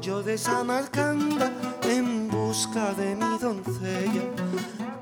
Yo de Samarcanda en busca de mi doncella,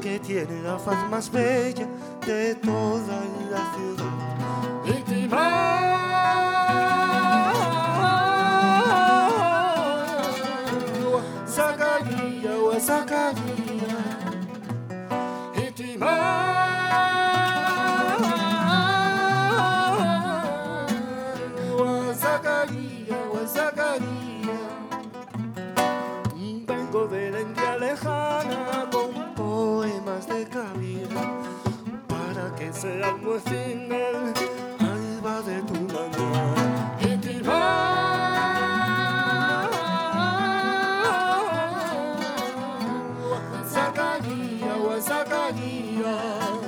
que tiene la faz más bella de toda la ciudad. Zacarías. Itimar,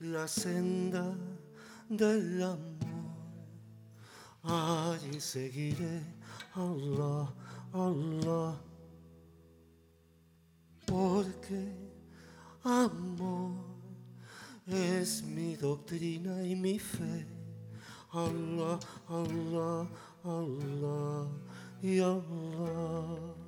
la senda del amor, allí seguiré, Allah, Allah, porque amor es mi doctrina y mi fe, Allah, Allah, Allah y Allah.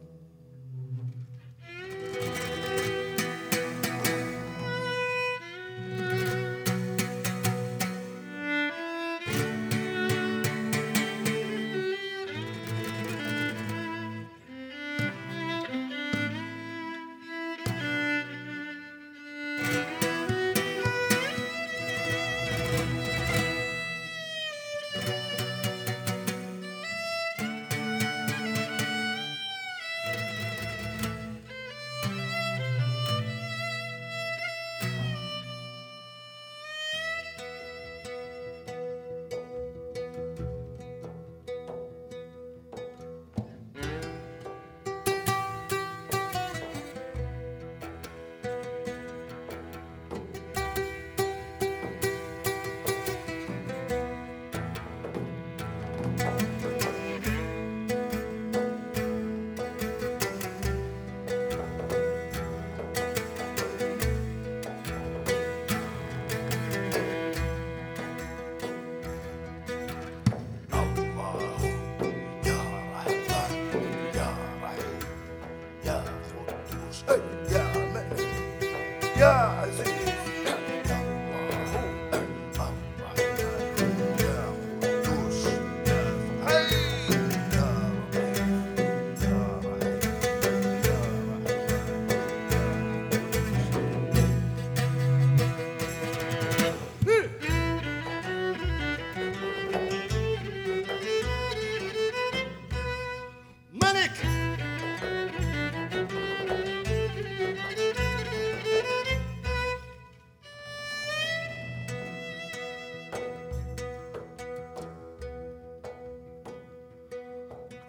Hallelujah.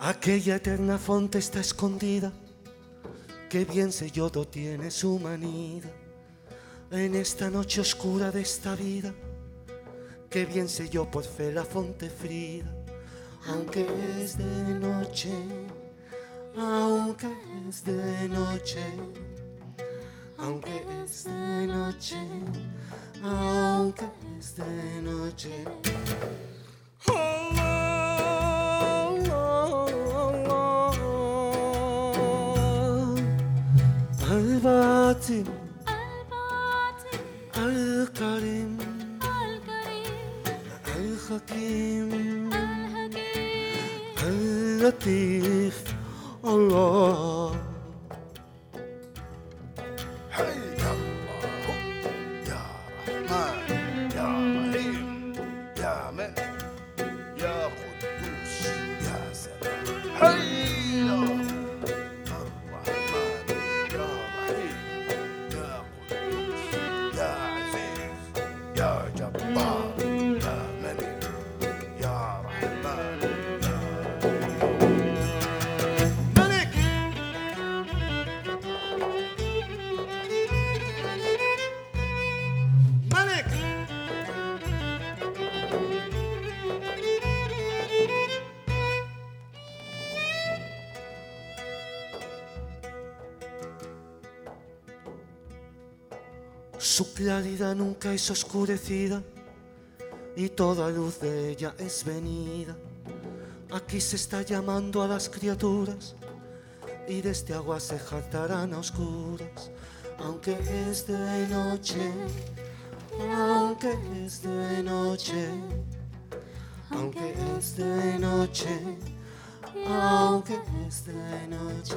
Aquella eterna fonte está escondida, que bien yodo tiene su manida. En esta noche oscura de esta vida, que bien yo por fe la fonte frida, aunque es de noche, aunque es de noche, aunque es de noche, aunque es de noche. الباطن الباطن الكريم الكريم الحكيم الحكيم اللطيف الله Hey, Su claridad nunca es oscurecida y toda luz de ella es venida. Aquí se está llamando a las criaturas y desde este agua se jartarán a oscuras, aunque es de noche, aunque es de noche, aunque es de noche, aunque es de noche. Aunque es de noche.